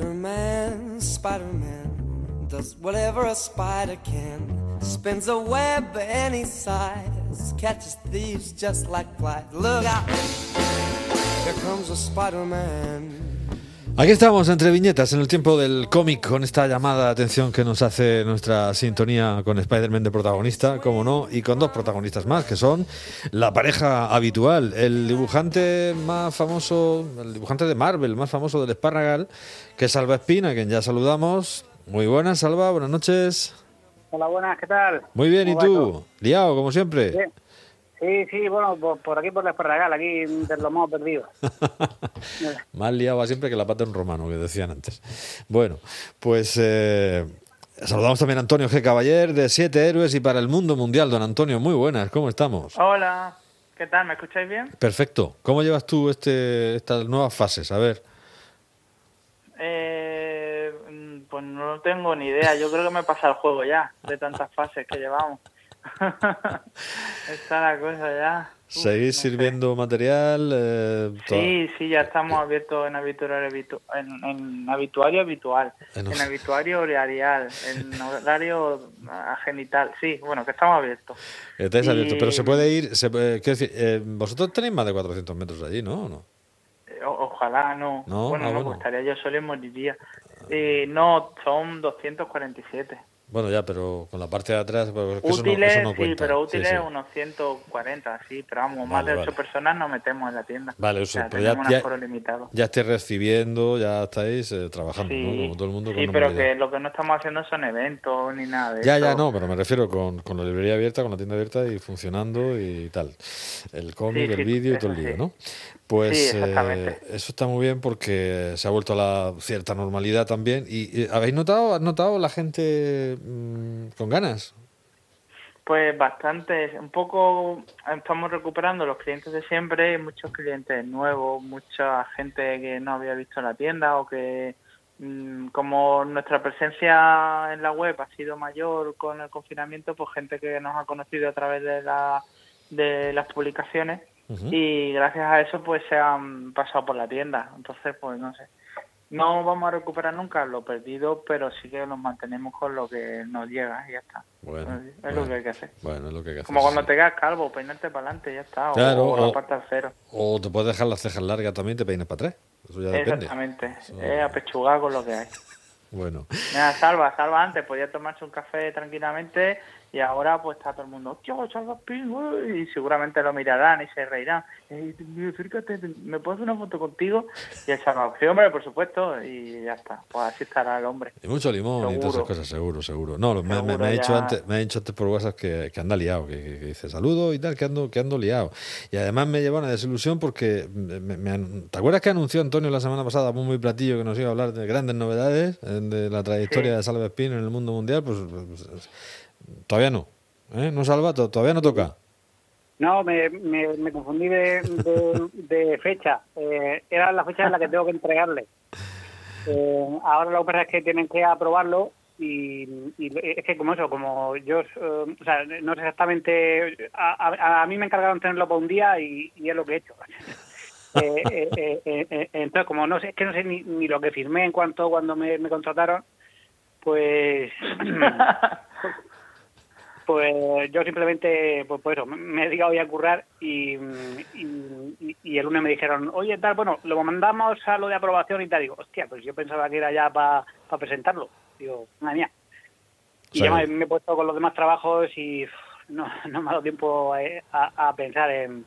Spider-Man, Spider-Man does whatever a spider can. Spins a web any size, catches thieves just like flies. Look out, here comes a Spider-Man. Aquí estamos entre viñetas en el tiempo del cómic con esta llamada de atención que nos hace nuestra sintonía con Spider-Man de protagonista, como no, y con dos protagonistas más, que son la pareja habitual, el dibujante más famoso, el dibujante de Marvel más famoso del Esparragal, que es Salva Espina, a quien ya saludamos. Muy buenas, Salva, buenas noches. Hola, buenas, ¿qué tal? Muy bien, ¿y ¿Cómo va tú? Liado, como siempre. Bien. Sí, sí, bueno, por, por aquí por la Esparragal, aquí de los modos perdidos. Más liado va siempre que la pata de un romano, que decían antes. Bueno, pues eh, saludamos también a Antonio G. Caballer de Siete Héroes y para el Mundo Mundial. Don Antonio, muy buenas, ¿cómo estamos? Hola, ¿qué tal? ¿Me escucháis bien? Perfecto. ¿Cómo llevas tú este, estas nuevas fases? A ver. Eh, mm, pues no tengo ni idea. Yo creo que me pasa el juego ya, de tantas fases que llevamos. Está la cosa ya. Uf, ¿Seguís no sé. sirviendo material? eh, Sí, sí, ya estamos abiertos en habituario, habitu- en, en habituario habitual, En- en habituario horarial, en horario ah, genital. Sí, bueno, que estamos abiertos. Estáis Y- abiertos, pero se puede ir. Se, puede- quiero decir, eh, vosotros tenéis más de 400 metros allí, ¿no? ¿O no? Eh, o- ojalá no. No, bueno, ah, no, bueno. estaría yo solo moriría. Eh, no, son 247. Bueno, ya, pero con la parte de atrás. pero es que eso no- útiles, eso no sí, pero Sí, útiles sí. unos 140, sí, pero vamos, más de 8 vale. personas nos metemos en la tienda. Vale, O eso, sea, pero ya- ya- limitado. Ya estáis recibiendo, ya estáis eh, trabajando, Sí, ¿no? Como todo el mundo. sí con pero que lo que no estamos haciendo son eventos ni nada de Ya, eso. ya, no, pero me refiero con, con la librería abierta, con la tienda abierta y funcionando y tal. El cómic, Sí, el sí, vídeo y todo el lío, sí. ¿no? Pues Sí, eh, eso está muy bien porque se ha vuelto a la cierta normalidad también. ¿Y, y habéis notado, has notado la gente mm, con ganas? Pues bastante, un poco estamos recuperando los clientes de siempre, muchos clientes nuevos, mucha gente que no había visto la tienda o que mm, como nuestra presencia en la web ha sido mayor con el confinamiento, pues gente que nos ha conocido a través de, la, de las publicaciones y gracias a eso pues se han pasado por la tienda. Entonces, pues no sé. No vamos a recuperar nunca lo perdido, pero sí que nos mantenemos con lo que nos llega y ya está. Bueno, es bueno. lo que hay que hacer. Bueno, es lo que hay que hacer. Como cuando sí. te quedas calvo, peinarte para adelante, ya está. Claro, o, o- al cero. O te puedes dejar las cejas largas también y te peines para atrás. Eso ya depende. Exactamente. Es apechugar con lo que hay. Bueno, Mira, Salva, Salva antes podía tomarse un café tranquilamente y ahora pues está todo el mundo, tío, Salva Spin, uy", y seguramente lo mirarán y se reirán. "Ey, tío, acércate, ¿me puedo hacer una foto contigo? Y el Salva, sí, hombre, por supuesto, y ya está. Pues así estará el hombre. y mucho limón y todas esas Seguro. cosas, seguro, seguro. No, lo- me, me- Seguro me ha dicho antes, me ha dicho antes por WhatsApp que, que anda liado, que, que- que dice saludo y tal, que ando, que ando liado. Y además me lleva una desilusión porque me- me- ¿te acuerdas que anunció Antonio la semana pasada muy muy platillo que nos iba a hablar de grandes novedades eh, de la trayectoria Sí. de Salva Espino en el mundo mundial? Pues, pues, todavía no. ¿eh? No salva, to- todavía no toca. No, me, me, confundí de, fecha. Eh, era la fecha en la que tengo que entregarle. Eh, ahora lo que pasa es que tienen que aprobarlo y, es que como eso, como yo, eh, o sea, no sé exactamente, a, a- mí me encargaron tenerlo para un día y, es lo que he hecho. Eh, entonces, como no sé, es que no sé ni, ni lo que firmé en cuanto cuando me, me contrataron, pues pues yo simplemente, pues, pues eso, me- he dedicado a currar y, y, el lunes me dijeron, oye, tal, bueno, lo mandamos a lo de aprobación y tal. Digo, hostia, pues yo pensaba que era ya para presentarlo. Digo, madre mía. Y sea, ya me, me he puesto con los demás trabajos y no, no me ha dado tiempo eh, a, a pensar en,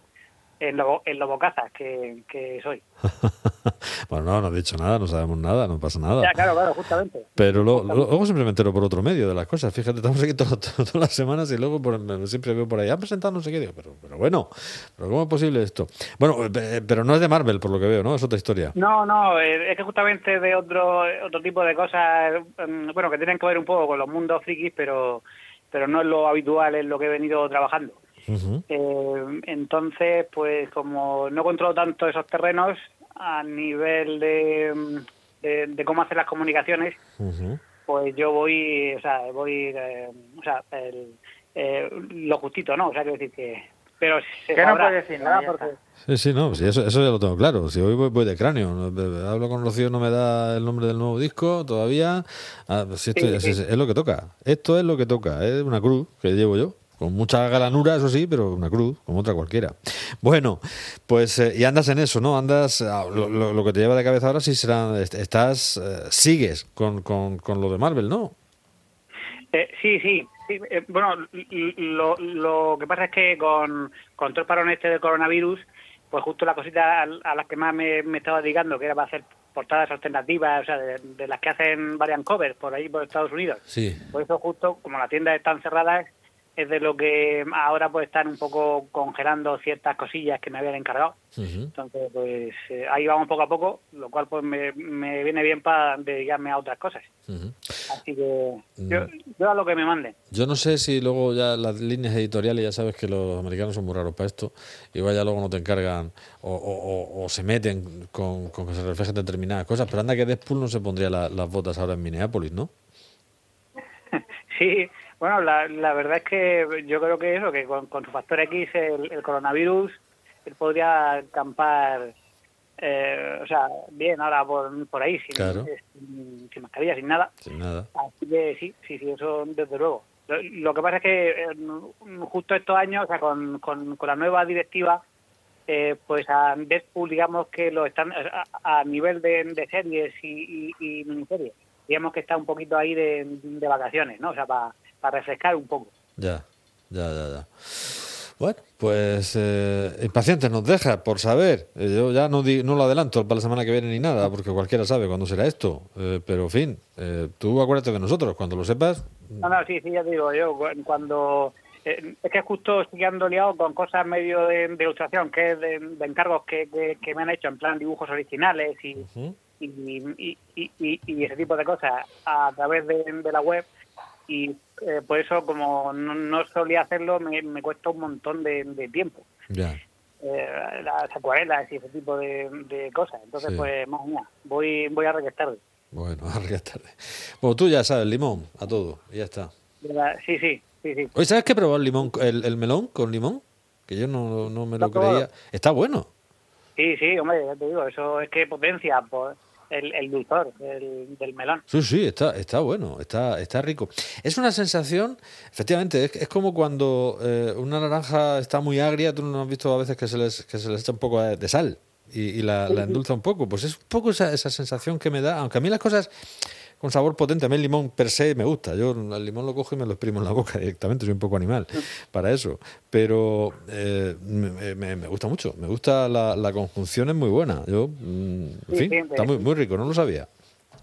en lo, en lo bocazas que, que soy. bueno, no, no he dicho nada, no sabemos nada, no pasa nada. Ya, claro, claro, justamente. Pero lo- lo- luego siempre me entero por otro medio de las cosas. Fíjate, estamos aquí to- to- todas las semanas y luego por- siempre veo por ahí, han presentado no sé qué. Digo, pero, pero bueno, ¿pero ¿cómo es posible esto? Bueno, eh, pero no es de Marvel, por lo que veo, ¿no? Es otra historia. No, no, eh, es que justamente de otro otro tipo de cosas, mm, bueno, que tienen que ver un poco con los mundos frikis, pero pero no es lo habitual, es lo que he venido trabajando. Ujú. Eh, entonces, pues como no controlo tanto esos terrenos a nivel de, de, de cómo hacer las comunicaciones, Ujú. pues yo voy, o sea, voy, eh, o sea, el, eh, lo justito, ¿no? O sea, quiero decir que, pero se ¿Qué no puede decir nada? porque-. Sí, sí, no, sí, eso, eso ya lo tengo claro. Si hoy voy, voy de cráneo, hablo con Rocío, no me da el nombre del nuevo disco todavía. Ah, si esto Sí, es, sí. es- es lo que toca. Esto es lo que toca. Es una cruz que llevo yo. Con mucha galanura, eso sí, pero una cruz, como otra cualquiera. Bueno, pues, eh, y andas en eso, ¿no? Andas, ah, lo, lo- lo que te lleva de cabeza ahora sí será, est- estás, eh, sigues con, con, con lo de Marvel, ¿no? Eh, sí, sí. sí, eh, bueno, lo, lo que pasa es que con, con todo el parón este del coronavirus, pues justo la cosita a, a las que más me, me estaba dedicando, que era para hacer portadas alternativas, o sea, de, de las que hacen variant covers por ahí, por Estados Unidos. Sí. Por eso justo, como las tiendas están cerradas, es de lo que ahora pues están un poco congelando ciertas cosillas que me habían encargado. Entonces, pues eh, ahí vamos poco a poco, lo cual pues me, me viene bien para dedicarme a otras cosas. Así que yo, Mm. yo a lo que me manden. Yo no sé si luego ya las líneas editoriales, ya sabes que los americanos son muy raros para esto, igual ya luego no te encargan o, o- o- o se meten con, con que se reflejen determinadas cosas, pero anda que Deadpool no se pondría la- las botas ahora en Minneapolis, ¿no? Sí, bueno, la, la verdad es que yo creo que eso, que con, con su factor X, el, el coronavirus, él podría acampar, eh, o sea, bien ahora por, por ahí, sin, Claro. sin, sin mascarilla, sin nada. Sin nada. Así que sí, sí, sí, eso desde luego. Lo, lo que pasa es que eh, justo estos años, o sea, con, con, con la nueva directiva, eh, pues a Deadpool, digamos que lo están a, a nivel de, de series y, y, y miniseries, digamos que está un poquito ahí de, de vacaciones, ¿no? O sea, para refrescar un poco. Ya, ya, ya, ya. Bueno, pues eh, impacientes nos deja por saber. Eh, yo ya no, di- no lo adelanto para la semana que viene ni nada, porque cualquiera sabe cuándo será esto. Eh, pero, en fin, eh, tú acuérdate de nosotros. Cuando lo sepas, No, no, sí, sí, ya te digo yo, cu- cuando... es que justo estoy ando liado con cosas medio de, de ilustración, que es de, de encargos que, que, que me han hecho en plan dibujos originales y, ese tipo de cosas a través de, de la web y eh, por eso como no, no solía hacerlo me, me cuesta un montón de, de tiempo ya. eh, las acuarelas y ese tipo de, de cosas entonces Sí. pues más allá voy voy a regresar Bueno, ahora ya es tarde. Bueno, tú ya sabes, limón, a todo, y ya está. sí sí sí sí Oye, ¿sabes qué he probado el, limón, el, el melón con limón? Que yo no, no me ¿Lo creía. Está bueno. sí sí hombre ya te digo eso es que potencia pues, el, el dulzor del, del melón Sí, sí, está, está bueno, está, está rico. Es una sensación, efectivamente, es, es como cuando eh, una naranja está muy agria, tú no has visto a veces que se les, que se les echa un poco de sal y, y la, la endulza un poco. Pues es un poco esa, esa sensación que me da, aunque a mí las cosas con sabor potente, a mí el limón per se me gusta. Yo el limón lo cojo y me lo exprimo en la boca directamente, soy un poco animal para eso. Pero eh, me, me- me gusta mucho, me gusta la, la conjunción, es muy buena. Yo, mm, en Sí, fin, está muy, muy rico, no lo sabía.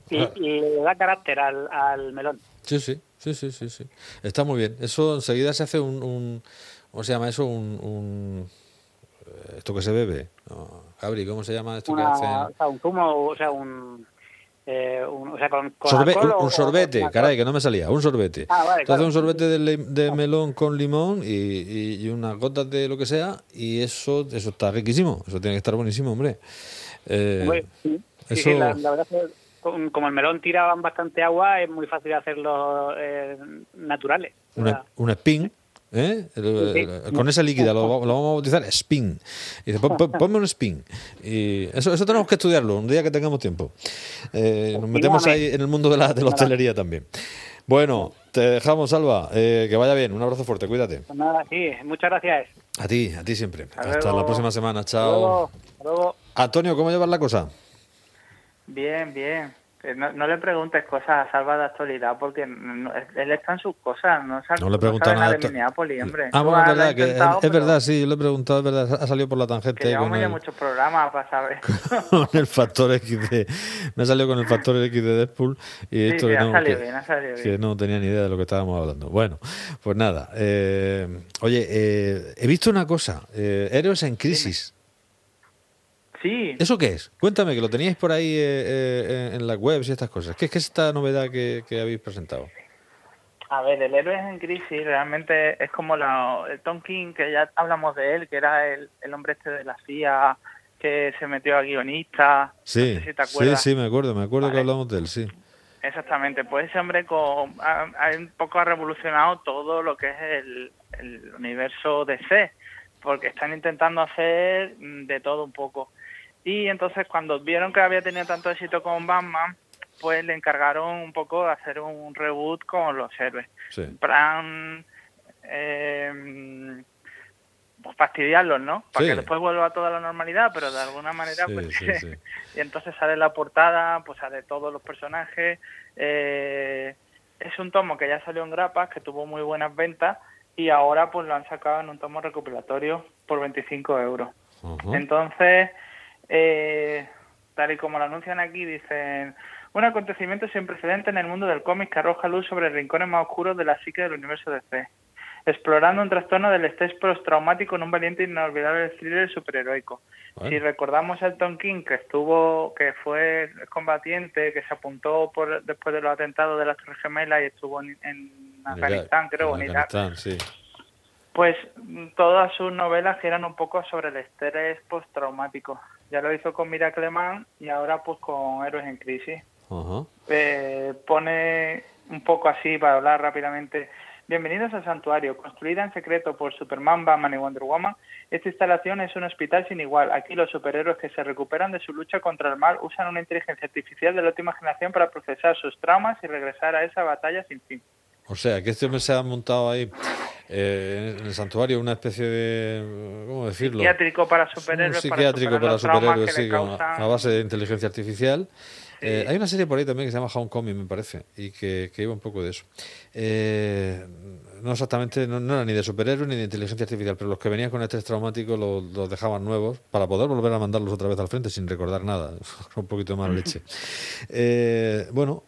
y, Ah. y le da carácter al, al melón Sí, sí, sí, sí, sí, sí. Está muy bien. Eso enseguida se hace un, un ¿cómo se llama eso? Un, un- eh, esto que se bebe. No, Gabri, ¿cómo se llama esto una, que o hacen? sea, un zumo, o sea, un, eh, un- o sea, con, con Sorbe- alcohol un, o- un o sorbete, caray, que no me salía, un sorbete. Ah, vale, Entonces claro. un sorbete de, melón con limón y, y- unas gotas de lo que sea y eso eso está riquísimo, eso tiene que estar buenísimo, hombre. Eh, sí, sí, eso- sí, la, la verdad es que como el melón tira bastante agua, es muy fácil hacerlos eh, naturales. Una, una spin, ¿eh? El- el- con esa líquida lo, va- lo vamos a bautizar spin. Y dice, "Pon- pon- ponme un spin. Y eso, eso tenemos que estudiarlo un día que tengamos tiempo. Eh, nos metemos ahí en el mundo de la, de la hostelería también. Bueno, te dejamos, Alba. Eh, que vaya bien. Un abrazo fuerte, cuídate. pues nada, sí, muchas gracias. A ti, a ti siempre. Hasta, la próxima semana. Hasta Chao. luego, hasta luego. Antonio, ¿cómo llevas la cosa? Bien, bien. No, no le preguntes cosas a Salva de actualidad porque no- él está en sus cosas. No, No le sabe nada. de. Minneapolis, hombre. Ah, bueno, verdad, que es, verdad, sí, yo le he preguntado, es verdad, ha salido por la tangente. Que llevamos ya muchos programas para saber. con el factor X de. Me ha salido con el factor X de Deadpool y Sí, esto sí, que, ha no, salido que- bien, ha salido que bien. no tenía ni idea de lo que estábamos hablando. Bueno, pues nada. eh, oye, eh, he visto una cosa: eh, Héroes en Crisis. Sí, ¿Eso qué es? Cuéntame, que lo teníais por ahí eh, eh, en las webs y estas cosas. ¿Qué es esta novedad que, que habéis presentado? A ver, el héroe en crisis realmente es como la, el Tom King, que ya hablamos de él, que era el, el hombre este de la CIA que se metió a guionista. Sí, no sé si te sí, acuerdas. sí, me acuerdo, me acuerdo que hablamos de él, sí. Exactamente, pues ese hombre con, ha, ha un poco ha revolucionado todo lo que es el, el universo DC, porque están intentando hacer mm, de todo un poco. Y entonces cuando vieron que había tenido tanto éxito con Batman, pues le encargaron un poco de hacer un reboot con los héroes. Sí. Plan, eh, pues fastidiarlos, ¿no? Para Sí. que después vuelva a toda la normalidad, pero de alguna manera, Sí, pues... y entonces sale la portada, pues sale todos los personajes. eh, es un tomo que ya salió en grapas, que tuvo muy buenas ventas, y ahora pues lo han sacado en un tomo recopilatorio por 25 euros. Entonces, eh, tal y como lo anuncian aquí, dicen un acontecimiento sin precedente en el mundo del cómic que arroja luz sobre rincones más oscuros de la psique del universo DC, explorando un trastorno del estrés postraumático en un valiente e inolvidable thriller superheroico. Bueno. Si recordamos a Tom King, que estuvo, que fue combatiente, que se apuntó por, después de los atentados de las Torres Gemelas y estuvo en, en Afganistán, creo, en en Irak, Afganistán, sí. pues mm, todas sus novelas giran un poco sobre el estrés postraumático. Ya lo hizo con Miracle Man y ahora pues con Héroes en Crisis. Eh, pone un poco así para hablar rápidamente. Bienvenidos al santuario, construida en secreto por Superman, Batman y Wonder Woman. Esta instalación es un hospital sin igual. Aquí los superhéroes que se recuperan de su lucha contra el mal usan una inteligencia artificial de la última generación para procesar sus traumas y regresar a esa batalla sin fin. O sea, que este hombre se ha montado ahí eh, en el santuario una especie de. ¿Cómo decirlo? Psiquiátrico para Un superhéroes. psiquiátrico para, superar superhéroes, sí, causan- a base de inteligencia artificial. Sí. Eh, hay una serie por ahí también que se llama Homecoming, me parece, y que, que iba un poco de eso. Eh, no exactamente, no, no era ni de superhéroes ni de inteligencia artificial, pero los que venían con estrés traumático los, los dejaban nuevos para poder volver a mandarlos otra vez al frente sin recordar nada, un poquito mala leche. Eh, bueno,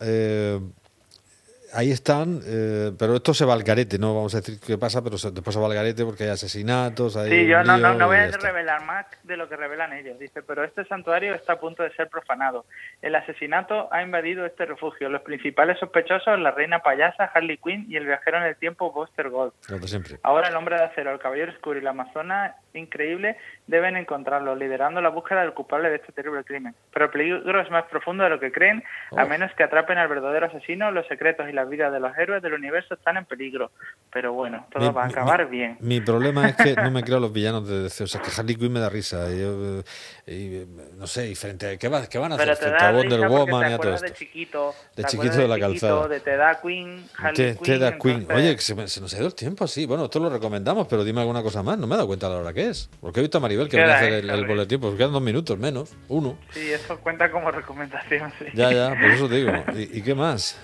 Ahí están, eh, pero esto se va al garete, no vamos a decir qué pasa, pero se- después se va al garete porque hay asesinatos, hay Sí, yo no, no, no voy a revelar más de lo que revelan ellos. Dice, pero este santuario está a punto de ser profanado. El asesinato ha invadido este refugio. Los principales sospechosos, la reina payasa, Harley Quinn y el viajero en el tiempo, Buster Gold. De siempre. Ahora el hombre de acero, el caballero oscuro y la amazona increíble deben encontrarlo, liderando la búsqueda del culpable de este terrible crimen. Pero el peligro es más profundo de lo que creen, a Oh. menos que atrapen al verdadero asesino, los secretos y las vidas de los héroes del universo están en peligro. Pero bueno, todo Mi- va a acabar mi- bien. Mi problema es que no me creo a los villanos de DC. O sea, que Harley Quinn me da risa. Y, yo, eh, y, eh, no sé, y frente a. ¿Qué, va- qué van a hacer Pero te frente a da Wonder risa porque Woman te y a todo esto? de chiquito, De chiquito de la calzada. de Te da Queen, Harley Te, Quinn, te da Queen. entonces- Oye, que se, me- se nos ha ido el tiempo así. Bueno, esto lo recomendamos, pero dime alguna cosa más. No me he dado cuenta a la hora que es. Porque he visto a Maribel que viene a hacer el, el boletín. Pues quedan dos minutos menos. Uno. Sí, eso cuenta como recomendación, sí. Ya, ya, por eso te digo. ¿Y, y qué más?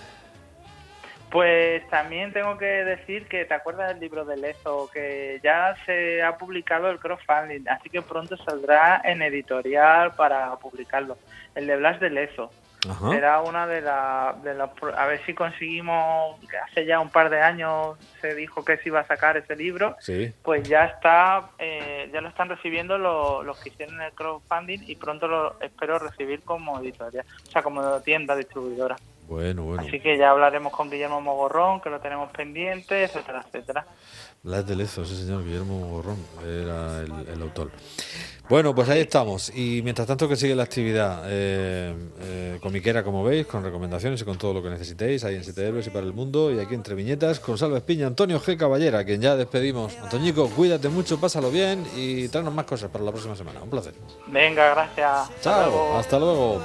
Pues también tengo que decir que te acuerdas del libro de Lezo, que ya se ha publicado el crowdfunding, así que pronto saldrá en editorial para publicarlo. El de Blas de Lezo. Ajá. Era una de las... De las a ver si conseguimos, que hace ya un par de años se dijo que se iba a sacar ese libro, Sí. pues ya está, eh, ya lo están recibiendo lo- los que hicieron el crowdfunding y pronto lo espero recibir como editorial, o sea, como tienda distribuidora. Bueno, bueno. Así que ya hablaremos con Guillermo Mogorrón, que lo tenemos pendiente, etcétera, etcétera. Blas de Lezo, ese señor Guillermo Gorrón era el, el autor. Bueno, pues ahí estamos. Y mientras tanto que sigue la actividad eh, eh, comiquera, como veis, con recomendaciones y con todo lo que necesitéis, ahí en Siete Héroes y para el Mundo, y aquí entre viñetas, con Salva Espiña, Antonio G. Caballera, quien ya despedimos. Antoñico, cuídate mucho, pásalo bien y tráenos más cosas para la próxima semana. Un placer. Venga, gracias. Hasta Chao, luego. hasta luego.